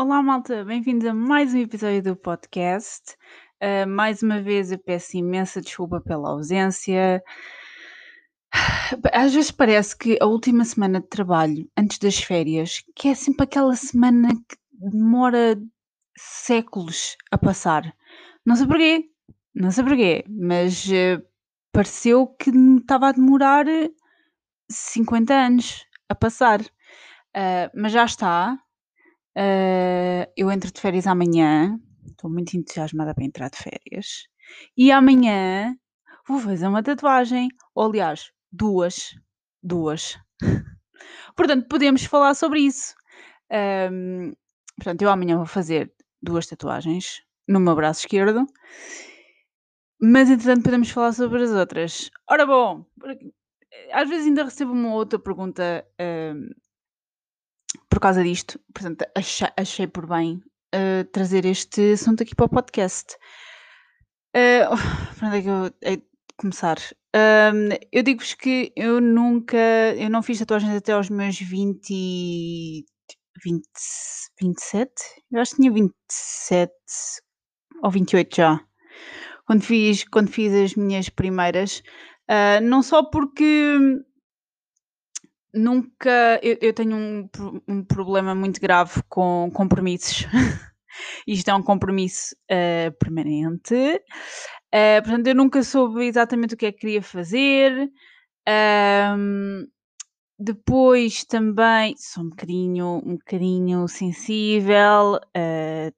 Olá, malta, bem-vindos a mais um episódio do podcast. Uh, mais uma vez eu peço imensa desculpa pela ausência. Às vezes parece que a última semana de trabalho, antes das férias, que é sempre aquela semana que demora séculos a passar. Não sei porquê, não sei porquê, mas uh, pareceu que estava a demorar 50 anos a passar. Uh, mas já está, Uh, eu entro de férias amanhã. Estou muito entusiasmada para entrar de férias. E amanhã vou fazer uma tatuagem. Ou, aliás, duas. Duas. portanto, podemos falar sobre isso. Um, portanto, eu amanhã vou fazer duas tatuagens no meu braço esquerdo. Mas, entretanto, podemos falar sobre as outras. Ora, bom, às vezes ainda recebo uma outra pergunta um, por causa disto, portanto, achei, achei por bem uh, trazer este assunto aqui para o podcast. Uh, por onde é que eu de começar? Uh, eu digo-vos que eu nunca, eu não fiz tatuagens até aos meus 20, 20 27? Eu acho que tinha 27 ou 28 já. Quando fiz, quando fiz as minhas primeiras, uh, não só porque Nunca. Eu, eu tenho um, um problema muito grave com compromissos. Isto é um compromisso uh, permanente. Uh, portanto, eu nunca soube exatamente o que é que queria fazer. Um, depois também sou um bocadinho, um bocadinho sensível. Uh,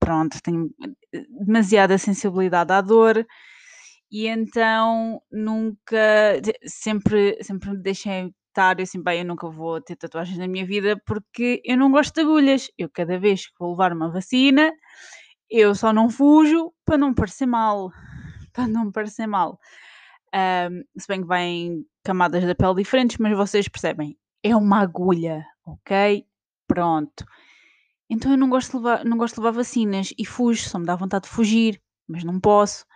pronto, tenho demasiada sensibilidade à dor e então nunca sempre sempre me deixei estar assim, bem, eu nunca vou ter tatuagens na minha vida porque eu não gosto de agulhas. Eu cada vez que vou levar uma vacina, eu só não fujo para não parecer mal. Para não parecer mal. Um, se bem que vêm camadas da pele diferentes, mas vocês percebem. É uma agulha, ok? Pronto. Então eu não gosto de levar, não gosto de levar vacinas e fujo, só me dá vontade de fugir, mas não posso.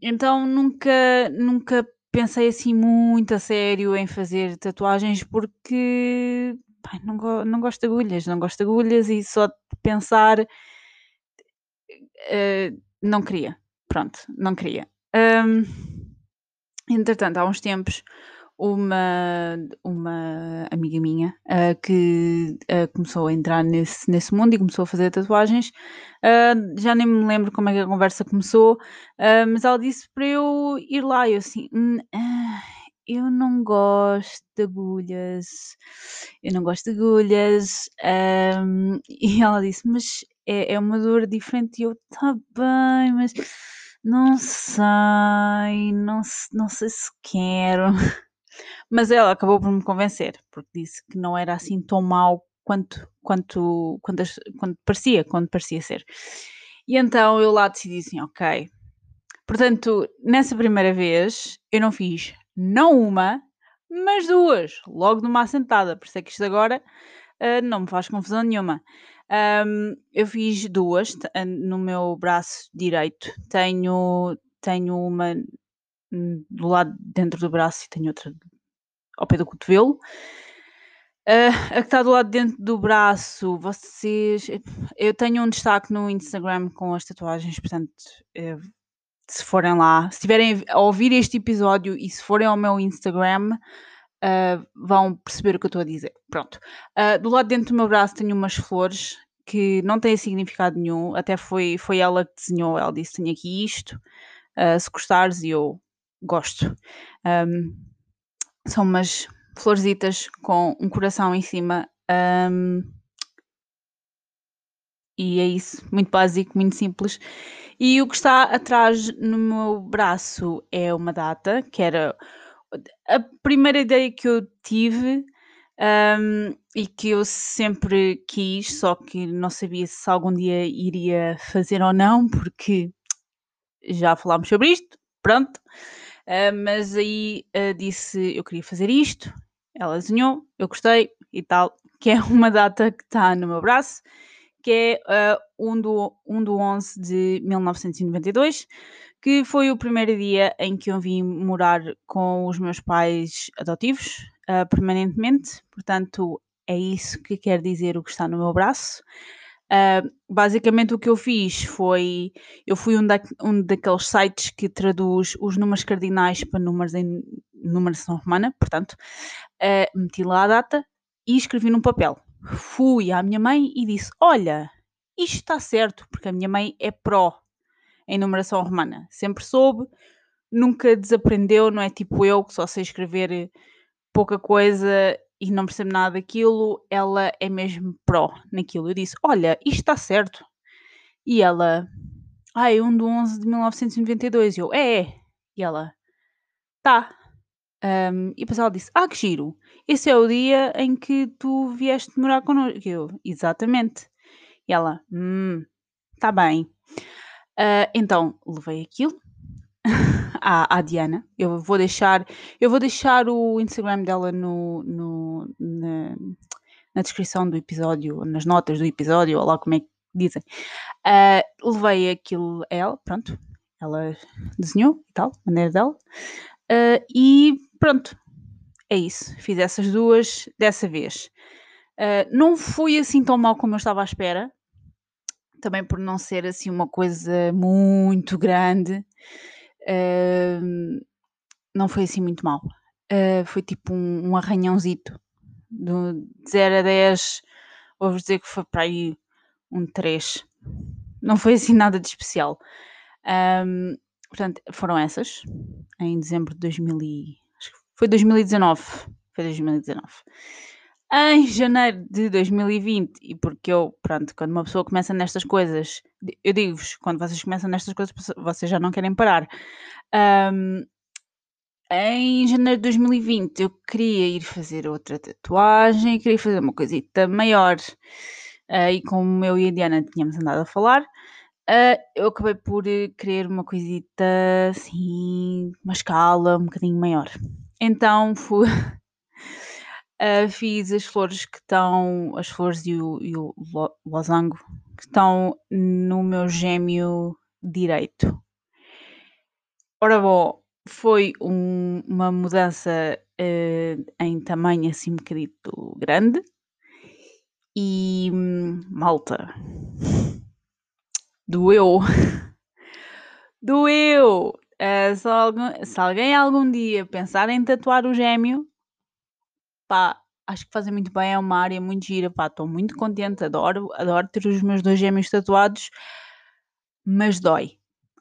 Então nunca, nunca pensei assim muito a sério em fazer tatuagens porque pai, não, go não gosto de agulhas, não gosto de agulhas e só de pensar uh, não queria. Pronto, não queria. Um, entretanto, há uns tempos uma, uma amiga minha uh, que uh, começou a entrar nesse, nesse mundo e começou a fazer tatuagens. Uh, já nem me lembro como é que a conversa começou, mas ela disse para eu ir lá. Eu assim, hum, eu não gosto de agulhas, eu não gosto de agulhas. E ela disse, mas é, é uma dor diferente. E eu, tá bem, mas não sei, não, não sei se quero. Mas ela acabou por me convencer, porque disse que não era assim tão mau quanto, quanto, quanto, quanto parecia, quando parecia ser. E então eu lá decidi assim, ok. Portanto, nessa primeira vez eu não fiz não uma, mas duas, logo numa assentada. Por isso é que isto agora uh, não me faz confusão nenhuma. Um, eu fiz duas no meu braço direito. Tenho, tenho uma hum, do lado dentro do braço e tenho outra ao pé do cotovelo. Uh, a que está do lado dentro do braço, vocês. Eu tenho um destaque no Instagram com as tatuagens, portanto, uh, se forem lá, se estiverem a ouvir este episódio e se forem ao meu Instagram, uh, vão perceber o que eu estou a dizer. Pronto. do lado dentro do meu braço tenho umas flores que não têm significado nenhum, até foi, foi ela que desenhou, ela disse: tenho aqui isto, se gostares, e eu gosto. Um, são umas florzitas com um coração em cima. Um, e é isso, muito básico, muito simples. E o que está atrás no meu braço é uma data, que era a primeira ideia que eu tive um, e que eu sempre quis, só que não sabia se algum dia iria fazer ou não, porque já falámos sobre isto, pronto. Uh, mas aí uh, disse eu queria fazer isto, ela desenhou, eu gostei e tal, que é uma data que está no meu braço, que é uh, 1, do, 1 do 11 de 1992, que foi o primeiro dia em que eu vim morar com os meus pais adotivos, uh, permanentemente, portanto é isso que quer dizer o que está no meu braço. Uh, basicamente o que eu fiz foi, eu fui um, da, um daqueles sites que traduz os números cardinais para números em numeração romana, portanto, uh, meti lá a data e escrevi num papel. Fui à minha mãe e disse, olha, isto está certo, porque a minha mãe é pró em numeração romana, sempre soube, nunca desaprendeu, não é tipo eu que só sei escrever pouca coisa e não percebo nada daquilo, ela é mesmo pró naquilo. Eu disse: Olha, isto está certo. E ela, ai, ah, 1 de 11 de 1992. E eu, é, é. E ela, tá. Um, e depois ela disse: Ah, que giro. Esse é o dia em que tu vieste morar connosco. Eu, exatamente. E ela, hum, tá bem. Uh, então, levei aquilo à, à, Diana. Eu vou deixar, eu vou deixar o Instagram dela no, no na, na, descrição do episódio, nas notas do episódio, ou lá como é que dizem. Uh, levei aquilo a ela, pronto. Ela desenhou e tal, maneira dela. Uh, e pronto, é isso. Fiz essas duas dessa vez. Uh, não foi assim tão mal como eu estava à espera. Também por não ser assim uma coisa muito grande não foi assim muito mal. Uh, foi tipo um, um arranhãozito. De 0 a 10, vou-vos dizer que foi para aí um 3. Não foi assim nada de especial. Um, portanto, foram essas. Em dezembro de 2000 e, acho que foi 2019. Foi 2019. Em janeiro de 2020, e porque eu, pronto, quando uma pessoa começa nestas coisas, eu digo-vos, quando vocês começam nestas coisas, vocês já não querem parar. Um, em janeiro de 2020 eu queria ir fazer outra tatuagem, queria fazer uma coisita maior. Uh, e como eu e a Diana tínhamos andado a falar, uh, eu acabei por querer uma coisita assim, uma escala um bocadinho maior. Então fui, uh, fiz as flores que estão, as flores e o, e o losango que estão no meu gêmeo direito. Ora bom, foi um, uma mudança uh, em tamanho assim um bocadito grande e hum, malta doeu doeu uh, se, algum, se alguém algum dia pensar em tatuar o gêmeo pá, acho que fazem muito bem, é uma área muito gira, pá, estou muito contente, adoro, adoro ter os meus dois gêmeos tatuados, mas dói,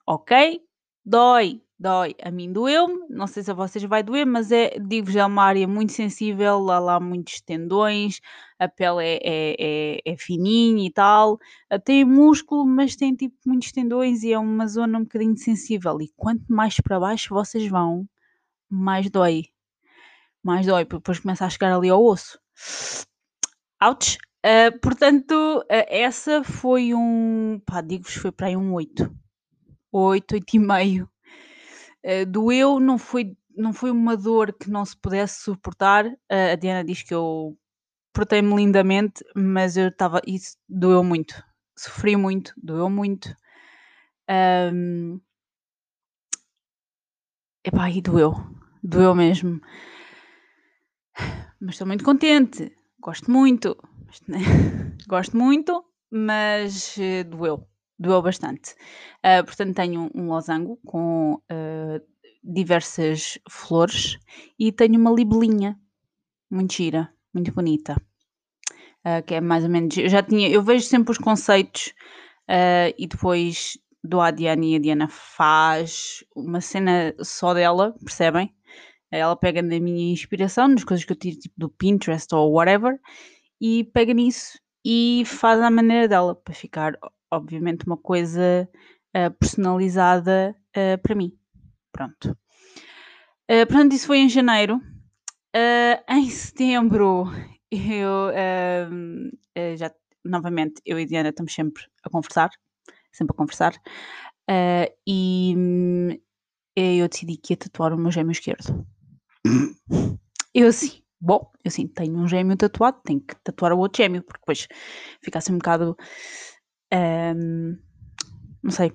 ok? Dói, dói. A mim doeu-me, não sei se a vocês vai doer, mas é, digo-vos, é uma área muito sensível, há lá muitos tendões, a pele é, é, é, é fininha e tal, ah, tem músculo, mas tem tipo muitos tendões e é uma zona um bocadinho sensível. E quanto mais para baixo vocês vão, mais dói. Mais dói, depois começa a chegar ali ao osso. Ouch! Uh, portanto, uh, essa foi um. Pá, digo-vos, foi para aí um 8. 8, 8,5. Uh, doeu, não foi, não foi uma dor que não se pudesse suportar. Uh, a Diana diz que eu portei-me lindamente, mas eu estava. Isso doeu muito. Sofri muito, doeu muito. Um, epá, e doeu. Doeu mesmo. Mas estou muito contente. Gosto muito. Gosto muito, mas uh, doeu doeu bastante. Uh, portanto, tenho um losango com uh, diversas flores e tenho uma libelinha muito gira, muito bonita. Uh, que é mais ou menos. Eu já tinha, eu vejo sempre os conceitos e depois dou à Diana e a Diana faz uma cena só dela, percebem? Ela pega na minha inspiração, nas coisas que eu tiro tipo do Pinterest ou whatever, e pega nisso e faz à maneira dela, para ficar obviamente uma coisa uh, personalizada uh, para mim. Pronto. Uh, isso foi em janeiro. em setembro, eu já novamente eu e Diana estamos sempre a conversar, sempre a conversar, e hum, eu decidi que ia tatuar o meu gêmeo esquerdo. Eu assim, bom, eu assim, tenho um gêmeo tatuado, tenho que tatuar o outro gêmeo, porque depois fica assim um bocado um, não sei,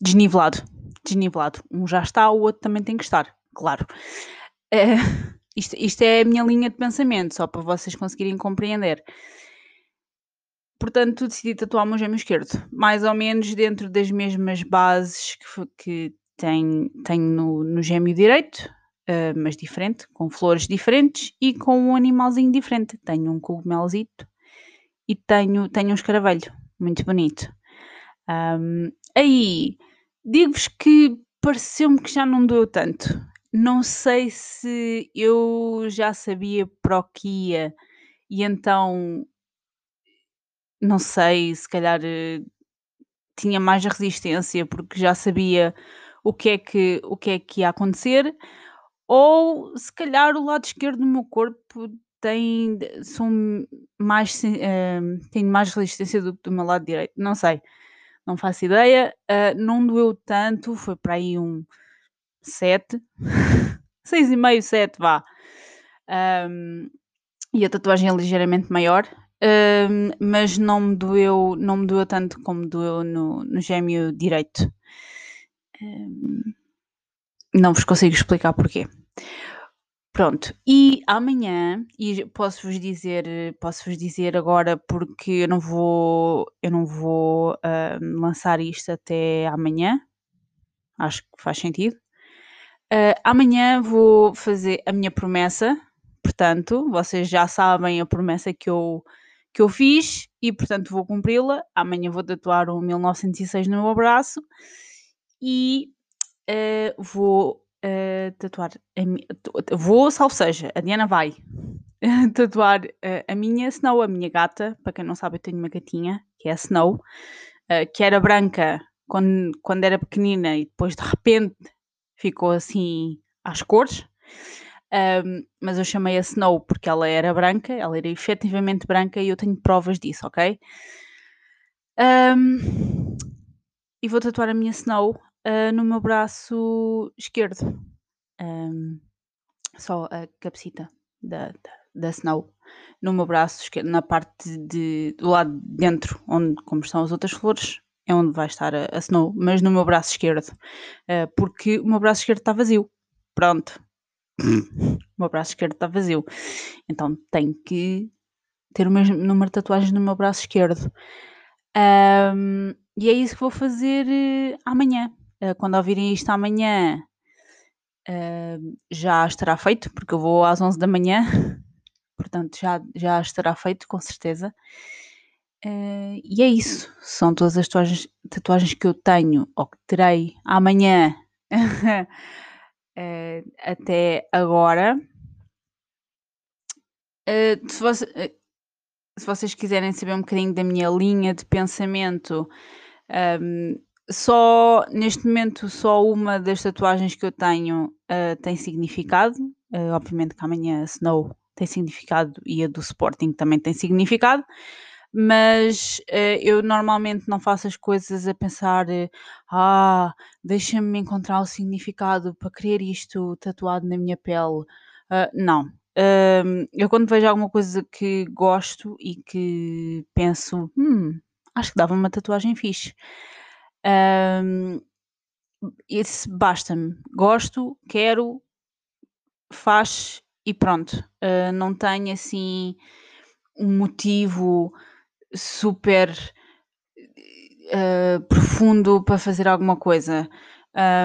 desnivelado. Desnivelado. Um já está, o outro também tem que estar, claro. Uh, isto, isto é a minha linha de pensamento, só para vocês conseguirem compreender. Portanto, decidi tatuar o meu gêmeo esquerdo, mais ou menos dentro das mesmas bases que, que tenho, tenho no, no gêmeo direito, uh, mas diferente, com flores diferentes e com um animalzinho diferente. Tenho um cogumelzito e tenho, tenho um escaravelho, muito bonito. Um, aí, digo-vos que pareceu-me que já não doeu tanto. Não sei se eu já sabia para o que ia e então não sei, se calhar eh, tinha mais resistência porque já sabia o que é que, o que, é que ia acontecer, ou se calhar o lado esquerdo do meu corpo tem, são mais, uh, tem mais resistência do que do meu lado direito, não sei, não faço ideia, uh, não doeu tanto, foi para aí um 7, 6,5, 7, vá. Um, e a tatuagem é ligeiramente maior, mas não me doeu, não me doeu tanto como doeu no, no gêmeo direito. não vos consigo explicar porquê. Pronto, e amanhã, e posso-vos dizer, posso-vos dizer agora porque eu não vou, eu não vou lançar isto até amanhã, acho que faz sentido. Uh, amanhã vou fazer a minha promessa, portanto, vocês já sabem a promessa que eu, que eu fiz e, portanto, vou cumpri-la. Amanhã vou tatuar o 1906 no meu braço e uh, vou uh, tatuar. A, vou, salvo seja, a Diana vai tatuar uh, a minha Snow, a minha gata. Para quem não sabe, eu tenho uma gatinha que é a Snow, que era branca quando, quando era pequenina e depois de repente ficou assim às cores. Um, mas eu chamei a Snow porque ela era branca, ela era efetivamente branca e eu tenho provas disso, ok? Um, e vou tatuar a minha Snow uh, no meu braço esquerdo. Só a cabecita da, da, da, Snow no meu braço esquerdo, na parte de, do lado de dentro, onde como estão as outras flores, é onde vai estar a, a Snow, mas no meu braço esquerdo, uh, porque o meu braço esquerdo está vazio. Pronto, o meu braço esquerdo está vazio. Então tenho que ter o mesmo número de tatuagens no meu braço esquerdo. E é isso que vou fazer uh, amanhã. Uh, quando ouvirem isto amanhã, uh, já estará feito, porque eu vou às 11 da manhã. Portanto, já, já estará feito, com certeza. e é isso. São todas as tatuagens, tatuagens que eu tenho ou que terei amanhã. uh, até agora. Uh, se, você, uh, se, vocês quiserem saber um bocadinho da minha linha de pensamento, um, ehm, só neste momento só uma das tatuagens que eu tenho tem significado. obviamente que amanhã a Snow tem significado e a do Sporting também tem significado mas uh, eu normalmente não faço as coisas a pensar, uh, ah, deixa-me encontrar o significado para querer isto tatuado na minha pele. Uh, não. Uh, eu quando vejo alguma coisa que gosto e que penso, hum, acho que dava uma tatuagem fixe. Esse basta-me. Gosto, quero, faz e pronto. Uh, não tenho assim um motivo super uh, profundo para fazer alguma coisa.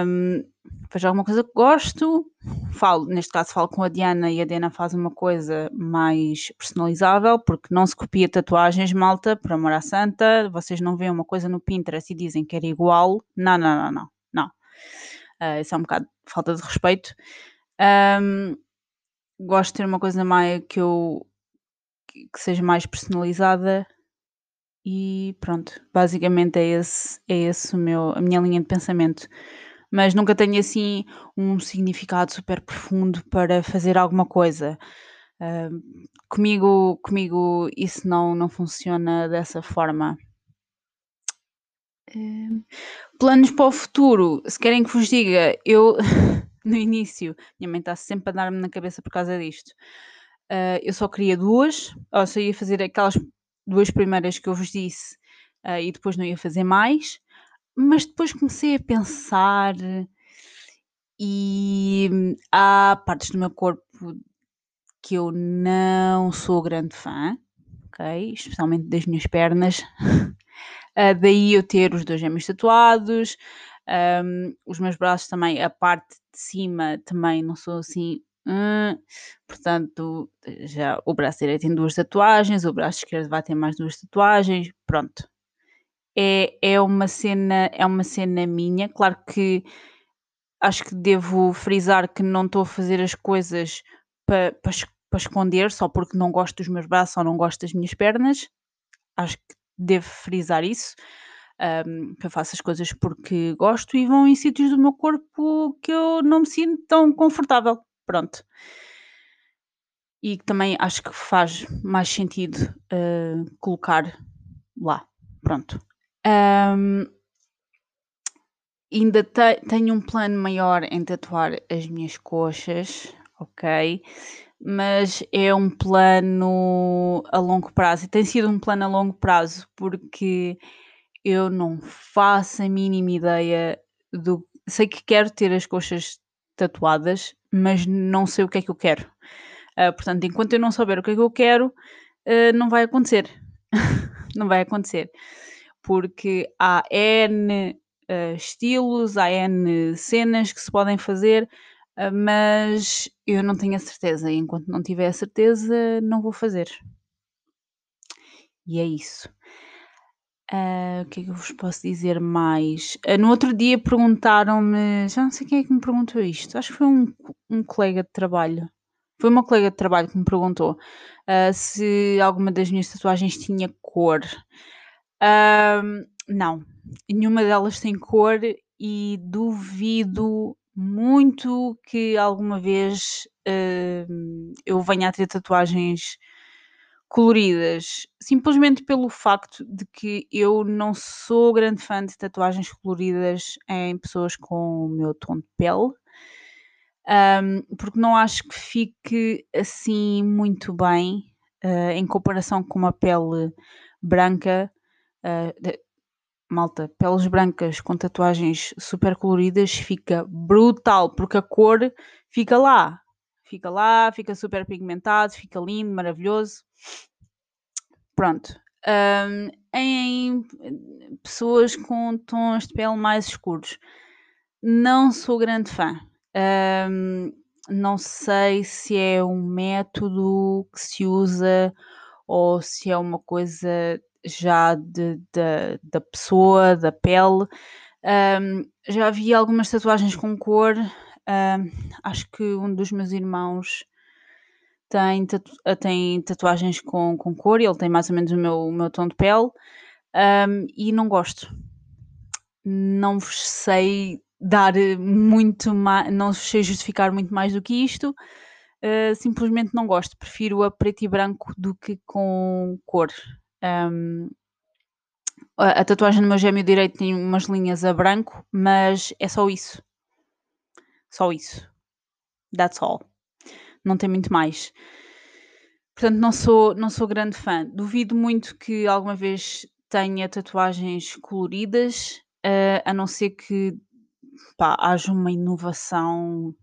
Um, fazer alguma coisa que gosto, falo, neste caso falo com a Diana e a Diana faz uma coisa mais personalizável, porque não se copia tatuagens, malta, por amor à santa, vocês não veem uma coisa no Pinterest e dizem que era igual, não, não, não, não, não. Uh, isso é um bocado de falta de respeito. Um, gosto de ter uma coisa mais que eu que seja mais personalizada e pronto, basicamente é esse, é esse o meu, a minha linha de pensamento. Mas nunca tenho assim um significado super profundo para fazer alguma coisa. Uh, comigo, comigo isso não, não funciona dessa forma. Uh, planos para o futuro, se querem que vos diga, eu no início, minha mãe está sempre a dar-me na cabeça por causa disto. Uh, eu só queria duas, ou só ia fazer aquelas duas primeiras que eu vos disse uh, e depois não ia fazer mais, mas depois comecei a pensar e há partes do meu corpo que eu não sou grande fã, ok? Especialmente das minhas pernas. Uh, daí eu ter os dois gêmeos tatuados, um, os meus braços também, a parte de cima também não sou assim. Hum, portanto, já o braço direito tem duas tatuagens, o braço esquerdo vai ter mais duas tatuagens, pronto. É, é uma cena, é uma cena minha, claro que acho que devo frisar que não estou a fazer as coisas para pa, pa esconder só porque não gosto dos meus braços ou não gosto das minhas pernas. Acho que devo frisar isso. Um, que eu faço as coisas porque gosto e vão em sítios do meu corpo que eu não me sinto tão confortável. Pronto. E também acho que faz mais sentido uh, colocar lá. Pronto. Um, ainda te, tenho um plano maior em tatuar as minhas coxas, ok? Mas é um plano a longo prazo e tem sido um plano a longo prazo porque eu não faço a mínima ideia do. Sei que quero ter as coxas tatuadas, mas não sei o que é que eu quero. Uh, portanto, enquanto eu não souber o que é que eu quero, uh, não vai acontecer. não vai acontecer. Porque há N uh, estilos, há N cenas que se podem fazer, mas eu não tenho a certeza. E enquanto não tiver a certeza, não vou fazer. E é isso. Uh, o que é que eu vos posso dizer mais? Uh, no outro dia perguntaram-me, já não sei quem é que me perguntou isto, acho que foi um, um colega de trabalho. Foi uma colega de trabalho que me perguntou uh, se alguma das minhas tatuagens tinha cor. Não, nenhuma delas tem cor e duvido muito que alguma vez eu venha a ter tatuagens coloridas, simplesmente pelo facto de que eu não sou grande fã de tatuagens coloridas em pessoas com o meu tom de pele. Um, porque não acho que fique assim muito bem uh, em comparação com uma pele branca. Uh, de, malta, peles brancas com tatuagens super coloridas fica brutal, porque a cor fica lá, fica lá, fica super pigmentado, fica lindo, maravilhoso. Pronto. Um, em pessoas com tons de pele mais escuros, não sou grande fã. Um, não sei se é um método que se usa ou se é uma coisa já de, de da pessoa, da pele. Um, já vi algumas tatuagens com cor. Um, acho que um dos meus irmãos tem, tatu tem tatuagens com, com cor, ele tem mais ou menos o meu, o meu tom de pele um, e não gosto. Não vos sei dar muito mais, não vos sei justificar muito mais do que isto. Uh, simplesmente não gosto, prefiro a preto e branco do que com cor. Um, a, tatuagem no meu gêmeo direito tem umas linhas a branco, mas é só isso. Só isso. That's all. Não tem muito mais. Portanto, não sou, não sou grande fã. Duvido muito que alguma vez tenha tatuagens coloridas, uh, a não ser que pá, haja uma inovação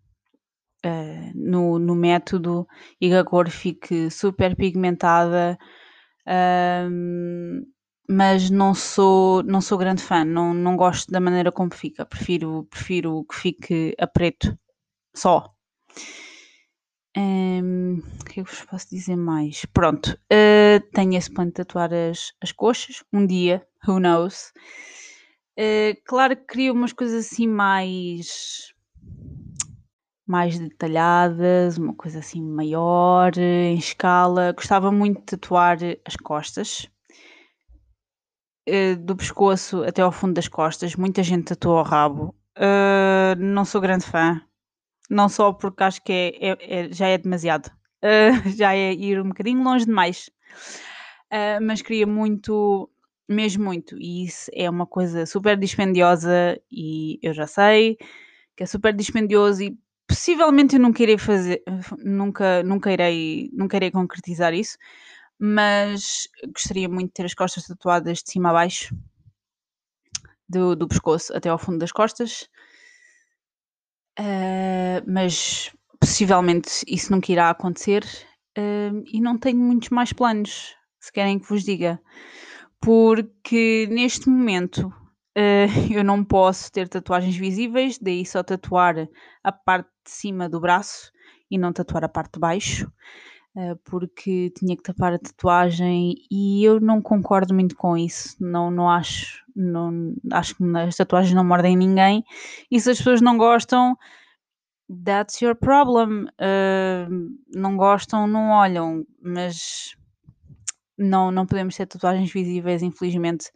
uh, no, no método e a cor fique super pigmentada. Uh, mas não sou, não sou grande fã, não, não gosto da maneira como fica. Prefiro, prefiro que fique a preto só. Um, o que é que vos posso dizer mais? Pronto, uh, tenho esse plano de tatuar as, as coxas, um dia, who knows. Uh, claro que queria umas coisas assim mais mais detalhadas, uma coisa assim maior, em escala. Gostava muito de tatuar as costas, uh, do pescoço até ao fundo das costas. Muita gente tatua o rabo. Uh, não sou grande fã, não só porque acho que é, é, é já é demasiado, uh, já é ir um bocadinho longe demais, uh, mas queria muito, mesmo muito, e isso é uma coisa super dispendiosa e eu já sei que é super dispendioso e possivelmente eu nunca irei fazer, nunca, nunca, irei, nunca irei concretizar isso, mas gostaria muito de ter as costas tatuadas de cima a baixo, do, do pescoço até ao fundo das costas. Uh, mas possivelmente isso nunca irá acontecer hum, e não tenho muitos mais planos, se querem que vos diga. Porque neste momento, eh, eu não posso ter tatuagens visíveis, daí só tatuar a parte de cima do braço e não tatuar a parte de baixo, eh, porque tinha que tapar a tatuagem e eu não concordo muito com isso. Não, não acho, não, acho que as tatuagens não mordem ninguém e se as pessoas não gostam, that's your problem. Eh, não gostam, não olham, mas não, não podemos ter tatuagens visíveis, infelizmente.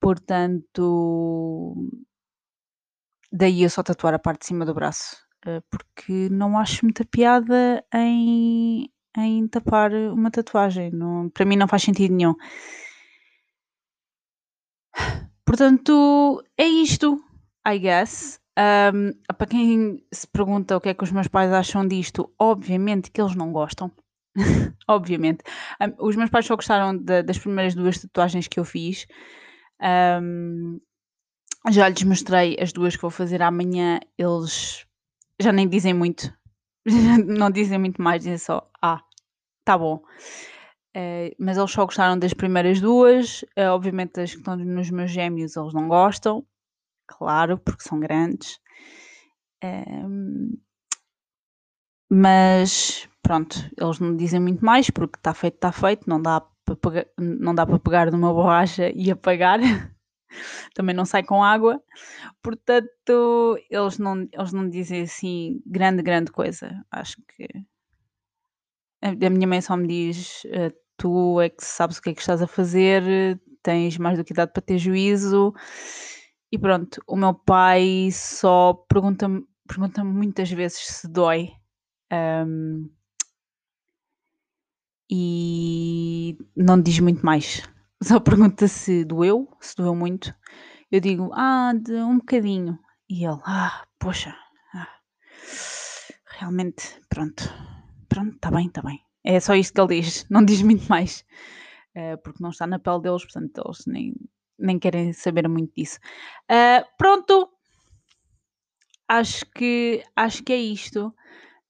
Portanto, daí eu só tatuar a parte de cima do braço, porque não acho muita piada em, em tapar uma tatuagem. Não, para mim não faz sentido nenhum. Portanto, é isto, I guess. Um, para quem se pergunta o que é que os meus pais acham disto, obviamente que eles não gostam. obviamente. Um, os meus pais só gostaram de, das primeiras duas tatuagens que eu fiz. Um, já lhes mostrei as duas que vou fazer amanhã, eles já nem dizem muito, não dizem muito mais, dizem só, ah, tá bom. Uh, mas eles só gostaram das primeiras duas, uh, obviamente as que estão nos meus gêmeos eles não gostam, claro, porque são grandes. Uh, mas pronto, eles não dizem muito mais porque está feito, está feito, não dá para pegar, não dá para pegar numa borracha e apagar. Também não sai com água. Portanto, eles não, eles não dizem assim grande, grande coisa. Acho que a, a minha mãe só me diz: uh, tu é que sabes o que é que estás a fazer, tens mais do que idade para ter juízo. E pronto, o meu pai só pergunta-me pergunta muitas vezes se dói. Um, e não diz muito mais. Só pergunta se doeu, se doeu muito. Eu digo, ah, de um bocadinho. E ele, ah, poxa, ah, realmente, pronto, pronto, está bem, está bem. É só isto que ele diz, não diz muito mais. Uh, porque não está na pele deles, portanto, eles nem, nem querem saber muito disso. Uh, pronto, acho que, acho que é isto.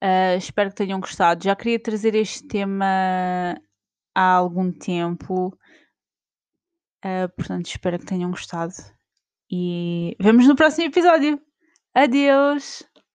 Uh, espero que tenham gostado. Já queria trazer este tema há algum tempo. Uh, portanto, espero que tenham gostado. E vemos no próximo episódio. Adeus!